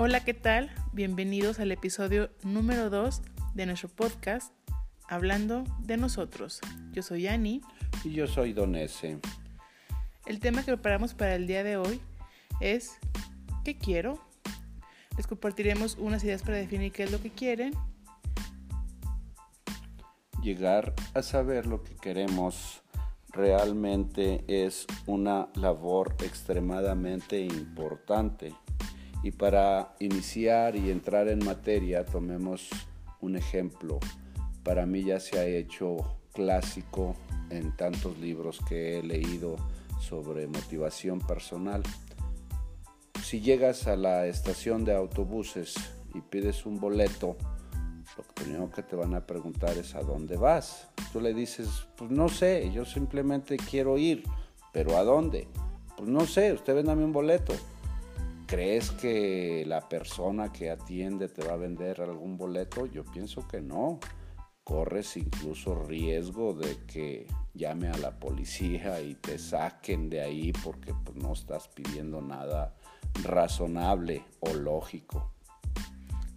Hola, ¿qué tal? Bienvenidos al episodio número 2 de nuestro podcast Hablando de nosotros. Yo soy Ani. Y yo soy Don S. El tema que preparamos para el día de hoy es ¿qué quiero? Les compartiremos unas ideas para definir qué es lo que quieren. Llegar a saber lo que queremos realmente es una labor extremadamente importante. Y para iniciar y entrar en materia, tomemos un ejemplo. Para mí ya se ha hecho clásico en tantos libros que he leído sobre motivación personal. Si llegas a la estación de autobuses y pides un boleto, lo primero que te van a preguntar es a dónde vas. Tú le dices, pues no sé, yo simplemente quiero ir, pero ¿a dónde? Pues no sé, usted véndame un boleto. ¿Crees que la persona que atiende te va a vender algún boleto? Yo pienso que no. Corres incluso riesgo de que llame a la policía y te saquen de ahí porque pues, no estás pidiendo nada razonable o lógico.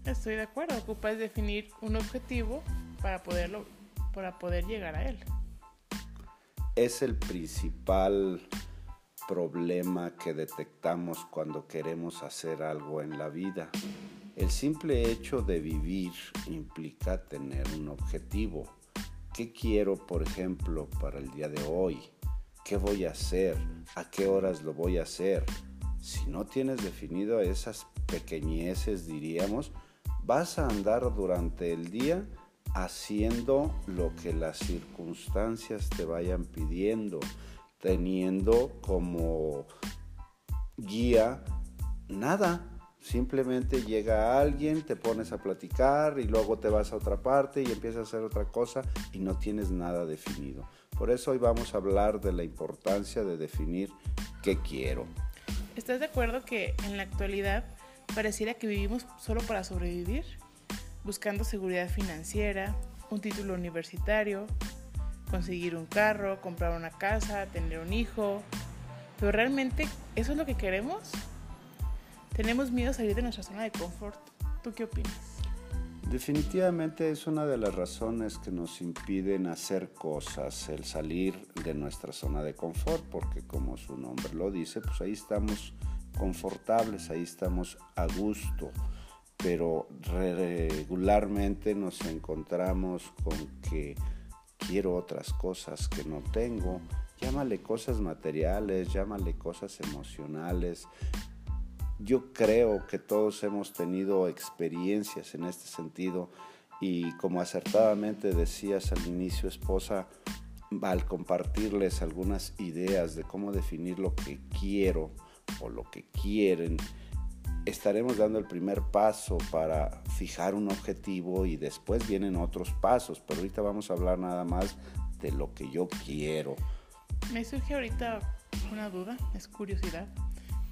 Estoy de acuerdo, ocupas definir un objetivo para poderlo para poder llegar a él. Es el principal problema que detectamos cuando queremos hacer algo en la vida. El simple hecho de vivir implica tener un objetivo. ¿Qué quiero, por ejemplo, para el día de hoy? ¿Qué voy a hacer? ¿A qué horas lo voy a hacer? Si no tienes definido esas pequeñeces, diríamos, vas a andar durante el día haciendo lo que las circunstancias te vayan pidiendo teniendo como guía nada. Simplemente llega alguien, te pones a platicar y luego te vas a otra parte y empiezas a hacer otra cosa y no tienes nada definido. Por eso hoy vamos a hablar de la importancia de definir qué quiero. ¿Estás de acuerdo que en la actualidad pareciera que vivimos solo para sobrevivir? Buscando seguridad financiera, un título universitario, conseguir un carro, comprar una casa, tener un hijo. Pero realmente, ¿eso es lo que queremos? Tenemos miedo a salir de nuestra zona de confort. ¿Tú qué opinas? Definitivamente es una de las razones que nos impiden hacer cosas, el salir de nuestra zona de confort, porque como su nombre lo dice, pues ahí estamos confortables, ahí estamos a gusto, pero regularmente nos encontramos con que quiero otras cosas que no tengo. Llámale cosas materiales, llámale cosas emocionales. Yo creo que todos hemos tenido experiencias en este sentido y como acertadamente decías al inicio, esposa, al compartirles algunas ideas de cómo definir lo que quiero o lo que quieren, estaremos dando el primer paso para fijar un objetivo y después vienen otros pasos, pero ahorita vamos a hablar nada más de lo que yo quiero. Me surge ahorita una duda, es curiosidad.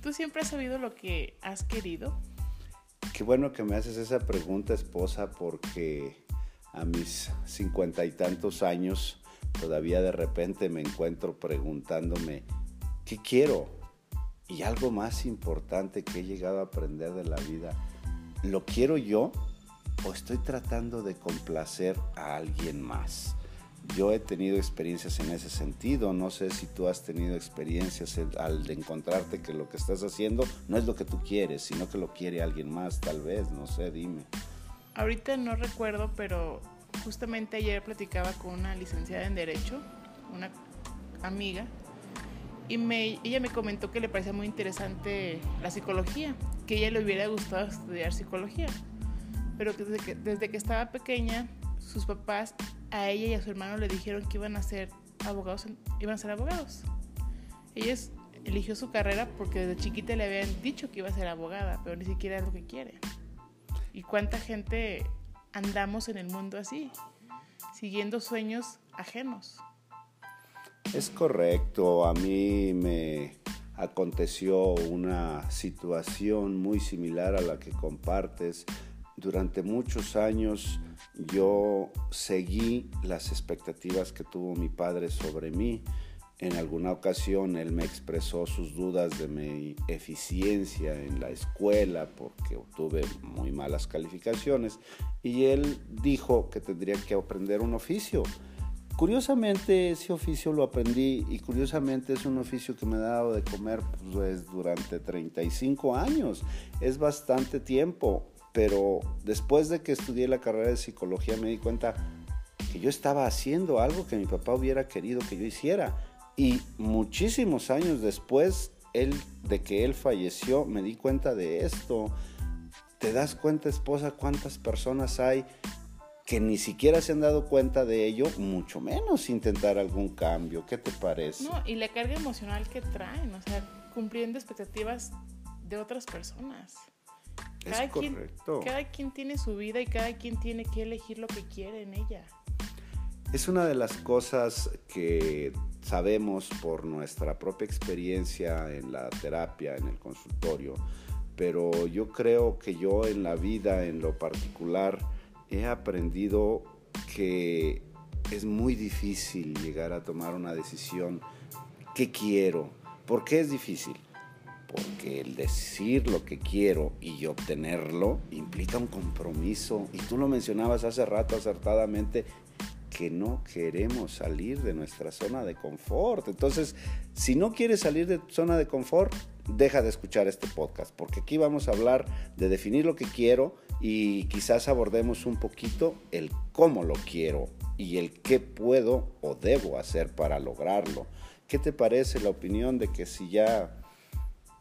¿Tú siempre has sabido lo que has querido? Qué bueno que me haces esa pregunta, esposa, porque a mis cincuenta y tantos años todavía de repente me encuentro preguntándome, ¿qué quiero? Y algo más importante que he llegado a aprender de la vida, ¿lo quiero yo o estoy tratando de complacer a alguien más? Yo he tenido experiencias en ese sentido, no sé si tú has tenido experiencias al encontrarte que lo que estás haciendo no es lo que tú quieres, sino que lo quiere alguien más, tal vez, no sé, dime. Ahorita no recuerdo, pero justamente ayer platicaba con una licenciada en Derecho, una amiga, y me, ella me comentó que le parecía muy interesante la psicología, que ella le hubiera gustado estudiar psicología, pero que desde que, desde que estaba pequeña sus papás a ella y a su hermano le dijeron que iban a ser abogados, iban a ser abogados. Ella eligió su carrera porque desde chiquita le habían dicho que iba a ser abogada, pero ni siquiera es lo que quiere. ¿Y cuánta gente andamos en el mundo así, siguiendo sueños ajenos? Es correcto, a mí me aconteció una situación muy similar a la que compartes. Durante muchos años yo seguí las expectativas que tuvo mi padre sobre mí. En alguna ocasión él me expresó sus dudas de mi eficiencia en la escuela porque obtuve muy malas calificaciones y él dijo que tendría que aprender un oficio. Curiosamente ese oficio lo aprendí y curiosamente es un oficio que me ha dado de comer pues, durante 35 años. Es bastante tiempo, pero después de que estudié la carrera de psicología me di cuenta que yo estaba haciendo algo que mi papá hubiera querido que yo hiciera y muchísimos años después él, de que él falleció, me di cuenta de esto. ¿Te das cuenta, esposa, cuántas personas hay que ni siquiera se han dado cuenta de ello, mucho menos intentar algún cambio? ¿Qué te parece? No, y la carga emocional que traen, o sea, cumpliendo expectativas de otras personas. Cada es correcto. Quien, cada quien tiene su vida y cada quien tiene que elegir lo que quiere en ella. Es una de las cosas que sabemos por nuestra propia experiencia en la terapia, en el consultorio, pero yo creo que yo en la vida, en lo particular, he aprendido que es muy difícil llegar a tomar una decisión. ¿Qué quiero? ¿Por qué es difícil? Porque el decir lo que quiero y obtenerlo implica un compromiso. Y tú lo mencionabas hace rato acertadamente, que no queremos salir de nuestra zona de confort. Entonces, si no quieres salir de tu zona de confort, deja de escuchar este podcast, porque aquí vamos a hablar de definir lo que quiero y quizás abordemos un poquito el cómo lo quiero y el qué puedo o debo hacer para lograrlo. ¿Qué te parece la opinión de que si ya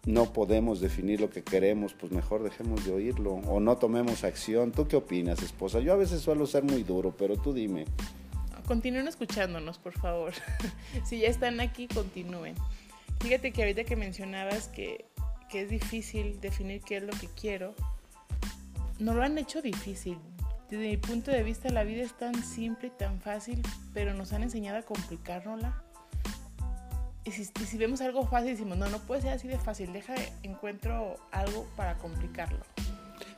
no podemos definir lo que queremos, pues mejor dejemos de oírlo o no tomemos acción? ¿Tú qué opinas, esposa? Yo a veces suelo ser muy duro, pero tú dime continúen escuchándonos, por favor. si ya están aquí, continúen. Fíjate que ahorita que mencionabas que, que es difícil definir qué es lo que quiero, no lo han hecho difícil. Desde mi punto de vista, la vida es tan simple y tan fácil, pero nos han enseñado a complicárnosla. Y si, y si vemos algo fácil, decimos, no, no puede ser así de fácil, deja, encuentro algo para complicarlo.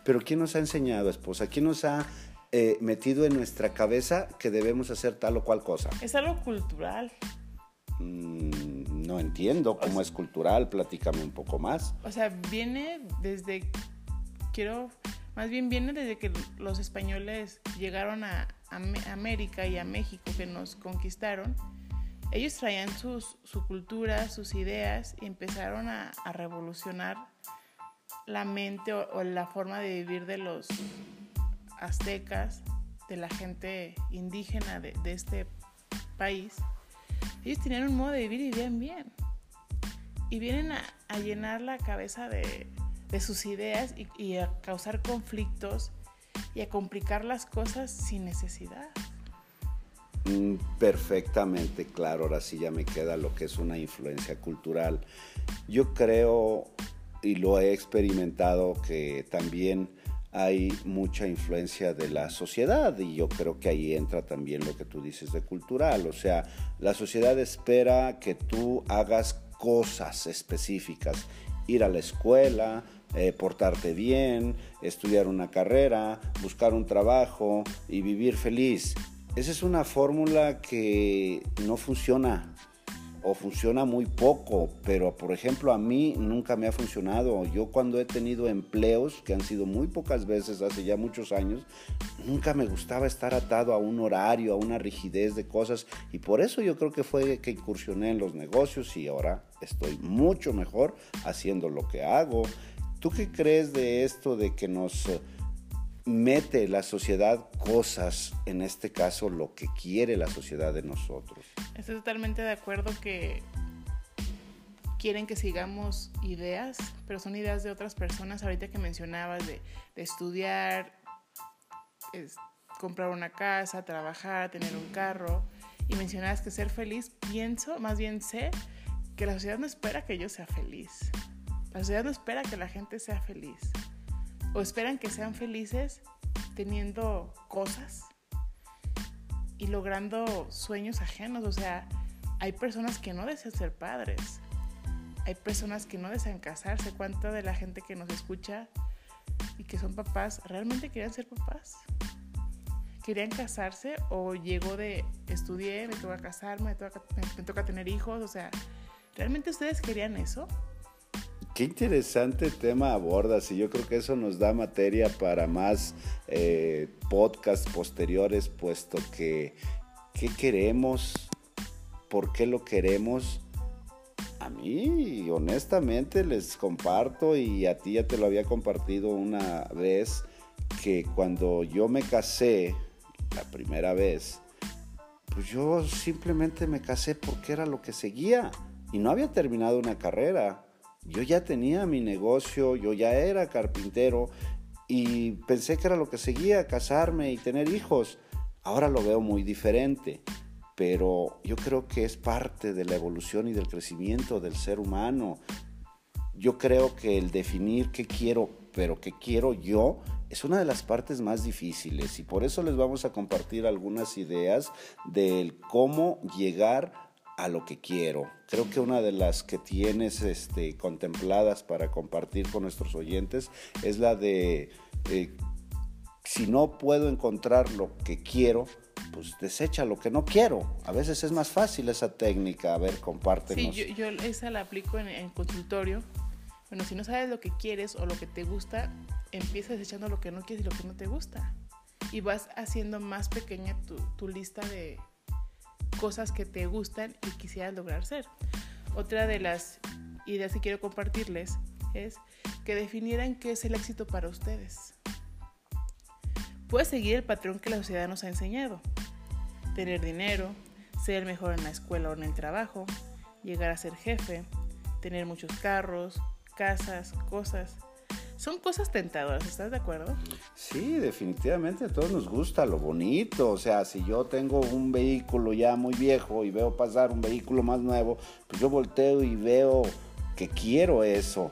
Pero ¿quién nos ha enseñado, esposa? ¿Quién nos ha eh, metido en nuestra cabeza que debemos hacer tal o cual cosa. Es algo cultural. Mm, no entiendo cómo es cultural, platícame un poco más. O sea, viene desde, quiero, más bien viene desde que los españoles llegaron a, América y a México, que nos conquistaron. Ellos traían sus, su cultura, sus ideas y empezaron a, revolucionar la mente o la forma de vivir de los aztecas, de la gente indígena de, este país, ellos tenían un modo de vivir y vivían bien. Y vienen a, llenar la cabeza de, sus ideas y, a causar conflictos y a complicar las cosas sin necesidad. Mm, perfectamente claro, ahora sí ya me queda lo que es una influencia cultural. Yo creo y lo he experimentado que también hay mucha influencia de la sociedad y yo creo que ahí entra también lo que tú dices de cultural, o sea, la sociedad espera que tú hagas cosas específicas, ir a la escuela, eh, portarte bien, estudiar una carrera, buscar un trabajo y vivir feliz. Esa es una fórmula que no funciona o funciona muy poco, pero por ejemplo a mí nunca me ha funcionado. Yo cuando he tenido empleos, que han sido muy pocas veces hace ya muchos años, nunca me gustaba estar atado a un horario, a una rigidez de cosas y por eso yo creo que fue que incursioné en los negocios y ahora estoy mucho mejor haciendo lo que hago. ¿Tú qué crees de esto de que nos mete la sociedad cosas, en este caso lo que quiere la sociedad de nosotros. Estoy totalmente de acuerdo que quieren que sigamos ideas, pero son ideas de otras personas. Ahorita que mencionabas de, estudiar, comprar una casa, trabajar, tener un carro, y mencionabas que ser feliz, pienso, más bien sé, que la sociedad no espera que yo sea feliz. La sociedad no espera que la gente sea feliz o esperan que sean felices teniendo cosas y logrando sueños ajenos. O sea, hay personas que no desean ser padres. Hay personas que no desean casarse. ¿Cuánta de la gente que nos escucha y que son papás realmente quieren ser papás? querían casarse o llegó de estudié, me toca casarme, me toca, me toca tener hijos? O sea, ¿realmente ustedes querían eso? Qué interesante tema abordas y yo creo que eso nos da materia para más eh, podcasts posteriores, puesto que ¿qué queremos? ¿Por qué lo queremos? A mí, honestamente, les comparto y a ti ya te lo había compartido una vez, que cuando yo me casé, la primera vez, pues yo simplemente me casé porque era lo que seguía y no había terminado una carrera. Yo ya tenía mi negocio, yo ya era carpintero y pensé que era lo que seguía, casarme y tener hijos. Ahora lo veo muy diferente, pero yo creo que es parte de la evolución y del crecimiento del ser humano. Yo creo que el definir qué quiero, pero qué quiero yo, es una de las partes más difíciles y por eso les vamos a compartir algunas ideas del cómo llegar a lo que quiero. Creo que una de las que tienes este, contempladas para compartir con nuestros oyentes es la de eh, si no puedo encontrar lo que quiero, pues desecha lo que no quiero. A veces es más fácil esa técnica. A ver, compártenos. Sí, yo, esa la aplico en, consultorio. Bueno, si no sabes lo que quieres o lo que te gusta, empiezas desechando lo que no quieres y lo que no te gusta. Y vas haciendo más pequeña tu lista de cosas que te gustan y quisieras lograr ser. Otra de las ideas que quiero compartirles es que definieran qué es el éxito para ustedes. Puedes seguir el patrón que la sociedad nos ha enseñado. Tener dinero, ser mejor en la escuela o en el trabajo, llegar a ser jefe, tener muchos carros, casas, cosas. Son cosas tentadoras, ¿estás de acuerdo? Sí, definitivamente a todos nos gusta lo bonito. O sea, si yo tengo un vehículo ya muy viejo y veo pasar un vehículo más nuevo, pues yo volteo y veo que quiero eso.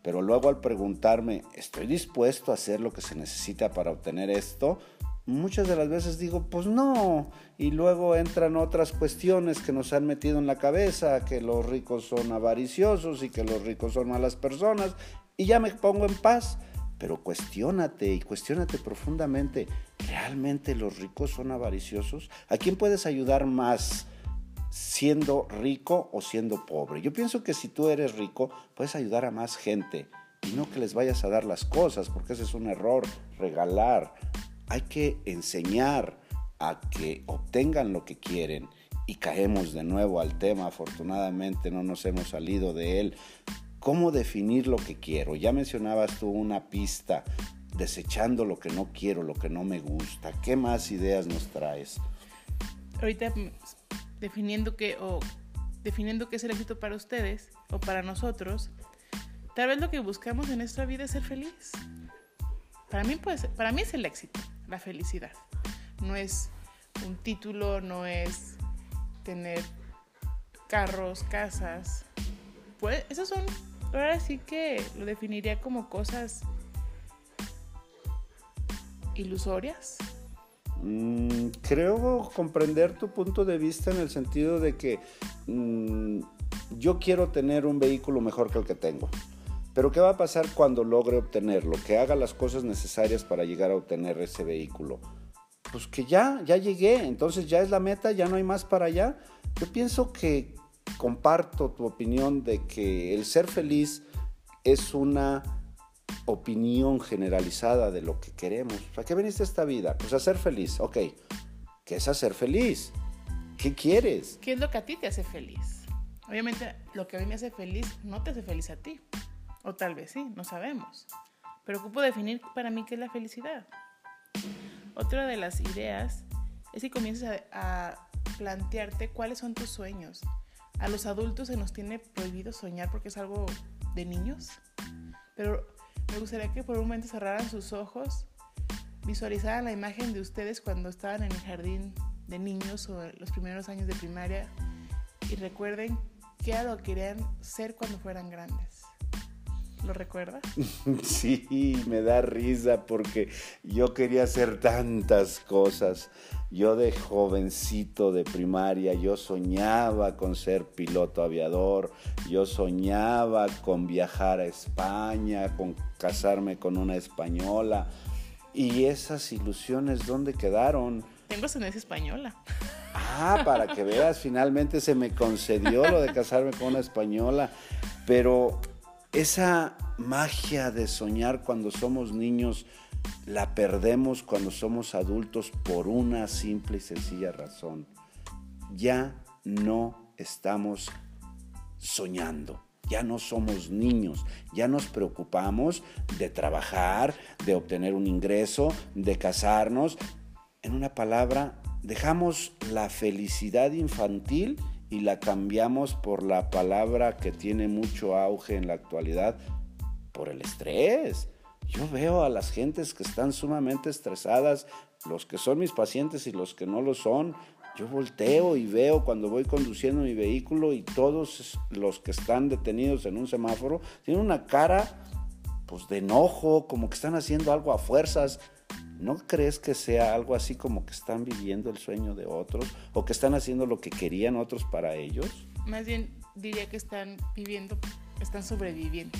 Pero luego al preguntarme, ¿estoy dispuesto a hacer lo que se necesita para obtener esto? Muchas de las veces digo, pues no. Y luego entran otras cuestiones que nos han metido en la cabeza, que los ricos son avariciosos y que los ricos son malas personas. Y ya me pongo en paz. Pero cuestiónate y cuestiónate profundamente, ¿realmente los ricos son avariciosos? ¿A quién puedes ayudar más? siendo rico o siendo pobre. Yo pienso que si tú eres rico, puedes ayudar a más gente y no que les vayas a dar las cosas, porque ese es un error, regalar. Hay que enseñar a que obtengan lo que quieren y caemos de nuevo al tema, afortunadamente no nos hemos salido de él. ¿Cómo definir lo que quiero? Ya mencionabas tú una pista, desechando lo que no quiero, lo que no me gusta. ¿Qué más ideas nos traes? Ahorita definiendo qué o definiendo qué es el éxito para ustedes o para nosotros, tal vez lo que buscamos en nuestra vida es ser feliz. Para mí, pues, para mí es el éxito, la felicidad. No es un título, no es tener carros, casas. Pues, esos son, ahora sí que lo definiría como cosas ilusorias, Mm, creo comprender tu punto de vista en el sentido de que mm, yo quiero tener un vehículo mejor que el que tengo. Pero ¿qué va a pasar cuando logre obtenerlo? Que haga las cosas necesarias para llegar a obtener ese vehículo. Pues que ya, ya llegué, entonces ya es la meta, ya no hay más para allá. Yo pienso que comparto tu opinión de que el ser feliz es una opinión generalizada de lo que queremos. ¿Para qué veniste a esta vida? Pues a ser feliz. Ok, ¿qué es hacer feliz? ¿Qué quieres? ¿Qué es lo que a ti te hace feliz? Obviamente lo que a mí me hace feliz no te hace feliz a ti. O tal vez sí, no sabemos. Pero ocupo definir para mí qué es la felicidad. Otra de las ideas es que comiences a, a plantearte cuáles son tus sueños. A los adultos se nos tiene prohibido soñar porque es algo de niños. Pero me gustaría que por un momento cerraran sus ojos, visualizaran la imagen de ustedes cuando estaban en el jardín de niños o los primeros años de primaria y recuerden qué era querían ser cuando fueran grandes. ¿Lo recuerdas? Sí, me da risa porque yo quería hacer tantas cosas. Yo de jovencito de primaria, yo soñaba con ser piloto aviador, yo soñaba con viajar a España, con casarme con una española. ¿Y esas ilusiones dónde quedaron? Tengo ascendencia española. Ah, para que veas, finalmente se me concedió lo de casarme con una española. Pero esa magia de soñar cuando somos niños la perdemos cuando somos adultos por una simple y sencilla razón. Ya no estamos soñando. Ya no somos niños, ya nos preocupamos de trabajar, de obtener un ingreso, de casarnos. En una palabra, dejamos la felicidad infantil y la cambiamos por la palabra que tiene mucho auge en la actualidad, por el estrés. Yo veo a las gentes que están sumamente estresadas, los que son mis pacientes y los que no lo son, yo volteo y veo cuando voy conduciendo mi vehículo y todos los que están detenidos en un semáforo tienen una cara pues de enojo, como que están haciendo algo a fuerzas. ¿No crees que sea algo así como que están viviendo el sueño de otros o que están haciendo lo que querían otros para ellos? Más bien diría que están viviendo, están sobreviviendo.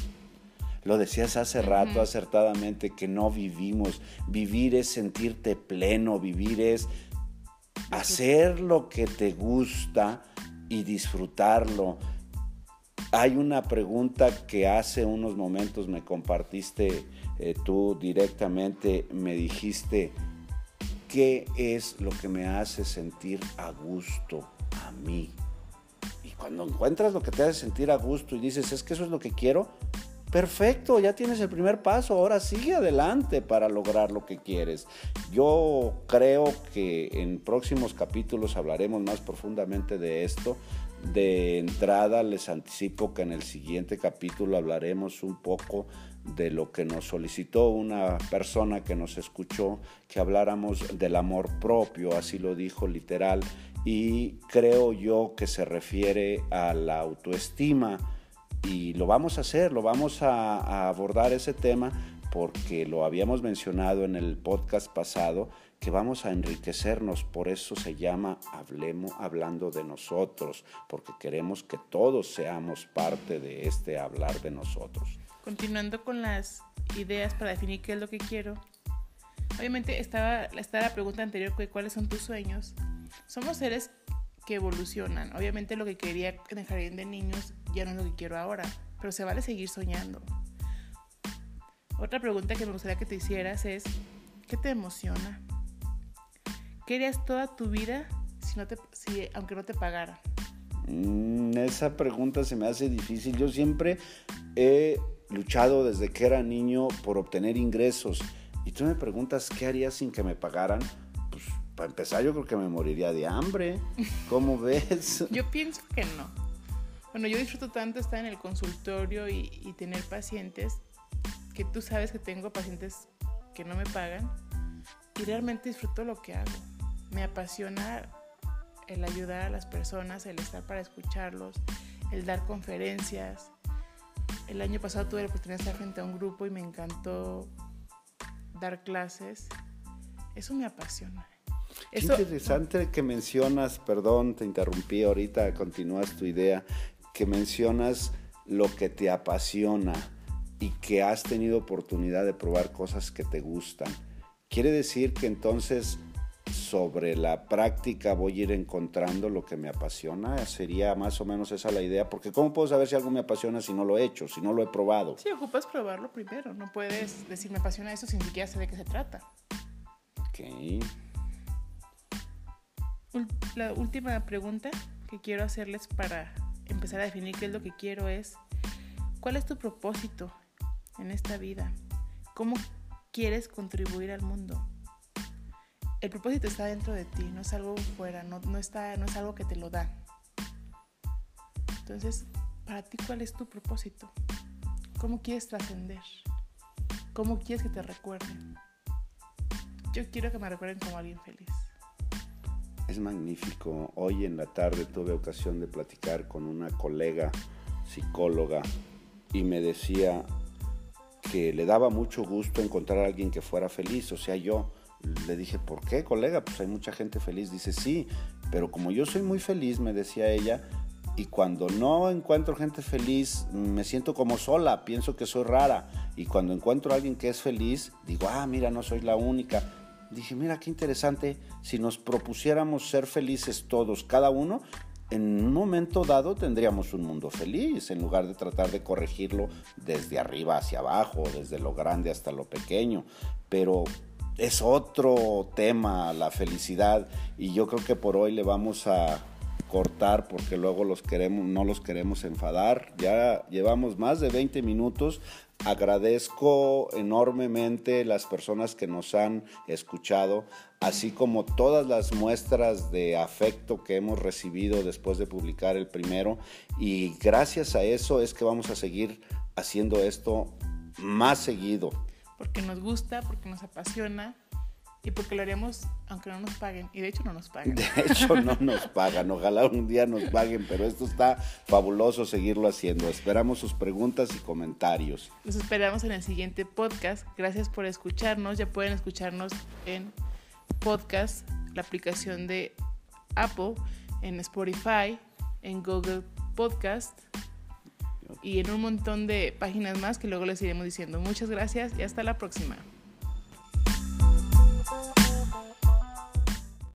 Lo decías hace rato acertadamente que no vivimos. Vivir es sentirte pleno, vivir es hacer lo que te gusta y disfrutarlo. Hay una pregunta que hace unos momentos me compartiste eh, tú directamente, me dijiste, ¿qué es lo que me hace sentir a gusto a mí? Y cuando encuentras lo que te hace sentir a gusto y dices, es que eso es lo que quiero, Perfecto, ya tienes el primer paso, ahora sigue adelante para lograr lo que quieres. Yo creo que en próximos capítulos hablaremos más profundamente de esto. De entrada les anticipo que en el siguiente capítulo hablaremos un poco de lo que nos solicitó una persona que nos escuchó, que habláramos del amor propio, así lo dijo literal, y creo yo que se refiere a la autoestima y lo vamos a hacer, lo vamos a, abordar ese tema porque lo habíamos mencionado en el podcast pasado, que vamos a enriquecernos, por eso se llama Hablemos hablando de nosotros, porque queremos que todos seamos parte de este hablar de nosotros. Continuando con las ideas para definir qué es lo que quiero, obviamente estaba, la pregunta anterior, ¿cuáles son tus sueños? Somos seres que evolucionan. Obviamente lo que quería en el jardín de niños ya no es lo que quiero ahora, pero se vale seguir soñando. Otra pregunta que me gustaría que te hicieras es, ¿qué te emociona? ¿Qué harías toda tu vida si no te, si, aunque no te pagara? Mm, esa pregunta se me hace difícil. Yo siempre he luchado desde que era niño por obtener ingresos. Y tú me preguntas, ¿qué haría sin que me pagaran? Pues para empezar yo creo que me moriría de hambre. ¿Cómo ves? yo pienso que no. Bueno, yo disfruto tanto estar en el consultorio y, tener pacientes que tú sabes que tengo pacientes que no me pagan y realmente disfruto lo que hago. Me apasiona el ayudar a las personas, el estar para escucharlos, el dar conferencias. El año pasado tuve la oportunidad de estar frente a un grupo y me encantó dar clases. Eso me apasiona. Qué interesante que mencionas, perdón, te interrumpí ahorita, continúas tu idea, que mencionas lo que te apasiona y que has tenido oportunidad de probar cosas que te gustan. Quiere decir que entonces sobre la práctica voy a ir encontrando lo que me apasiona. Sería más o menos esa la idea, porque ¿cómo puedo saber si algo me apasiona si no lo he hecho, si no lo he probado? Sí, ocupas probarlo primero. No puedes decir me apasiona eso sin siquiera saber de qué se trata. Ok. La última pregunta que quiero hacerles para empezar a definir qué es lo que quiero es, ¿cuál es tu propósito en esta vida? ¿Cómo quieres contribuir al mundo? El propósito está dentro de ti, no es algo fuera, no, está, no es algo que te lo da. Entonces, para ti, ¿cuál es tu propósito? ¿Cómo quieres trascender? ¿Cómo quieres que te recuerden? Yo quiero que me recuerden como alguien feliz es magnífico. Hoy en la tarde tuve ocasión de platicar con una colega psicóloga y me decía que le daba mucho gusto encontrar a alguien que fuera feliz, o sea, yo le dije, ¿por qué, colega? Pues hay mucha gente feliz. Dice, sí, pero como yo soy muy feliz, me decía ella, y cuando no encuentro gente feliz, me siento como sola, pienso que soy rara. Y cuando encuentro alguien que es feliz, digo, ah, mira, no soy la única. Dije, mira, qué interesante, si nos propusiéramos ser felices todos, cada uno, en un momento dado tendríamos un mundo feliz, en lugar de tratar de corregirlo desde arriba hacia abajo, desde lo grande hasta lo pequeño. Pero es otro tema la felicidad y yo creo que por hoy le vamos a cortar porque luego los queremos, no los queremos enfadar. Ya llevamos más de 20 minutos. Agradezco enormemente las personas que nos han escuchado, así como todas las muestras de afecto que hemos recibido después de publicar el primero. Y gracias a eso es que vamos a seguir haciendo esto más seguido. Porque nos gusta, porque nos apasiona y porque lo haríamos aunque no nos paguen. Y de hecho no nos pagan. De hecho no nos pagan. Ojalá un día nos paguen, pero esto está fabuloso seguirlo haciendo. Esperamos sus preguntas y comentarios. Nos esperamos en el siguiente podcast. Gracias por escucharnos. Ya pueden escucharnos en podcast, la aplicación de Apple, en Spotify, en Google Podcast y en un montón de páginas más que luego les iremos diciendo. Muchas gracias y hasta la próxima.